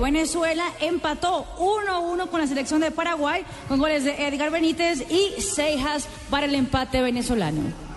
Venezuela empató 1-1 con la selección de Paraguay con goles de Edgar Benítez y Seijas para el empate venezolano.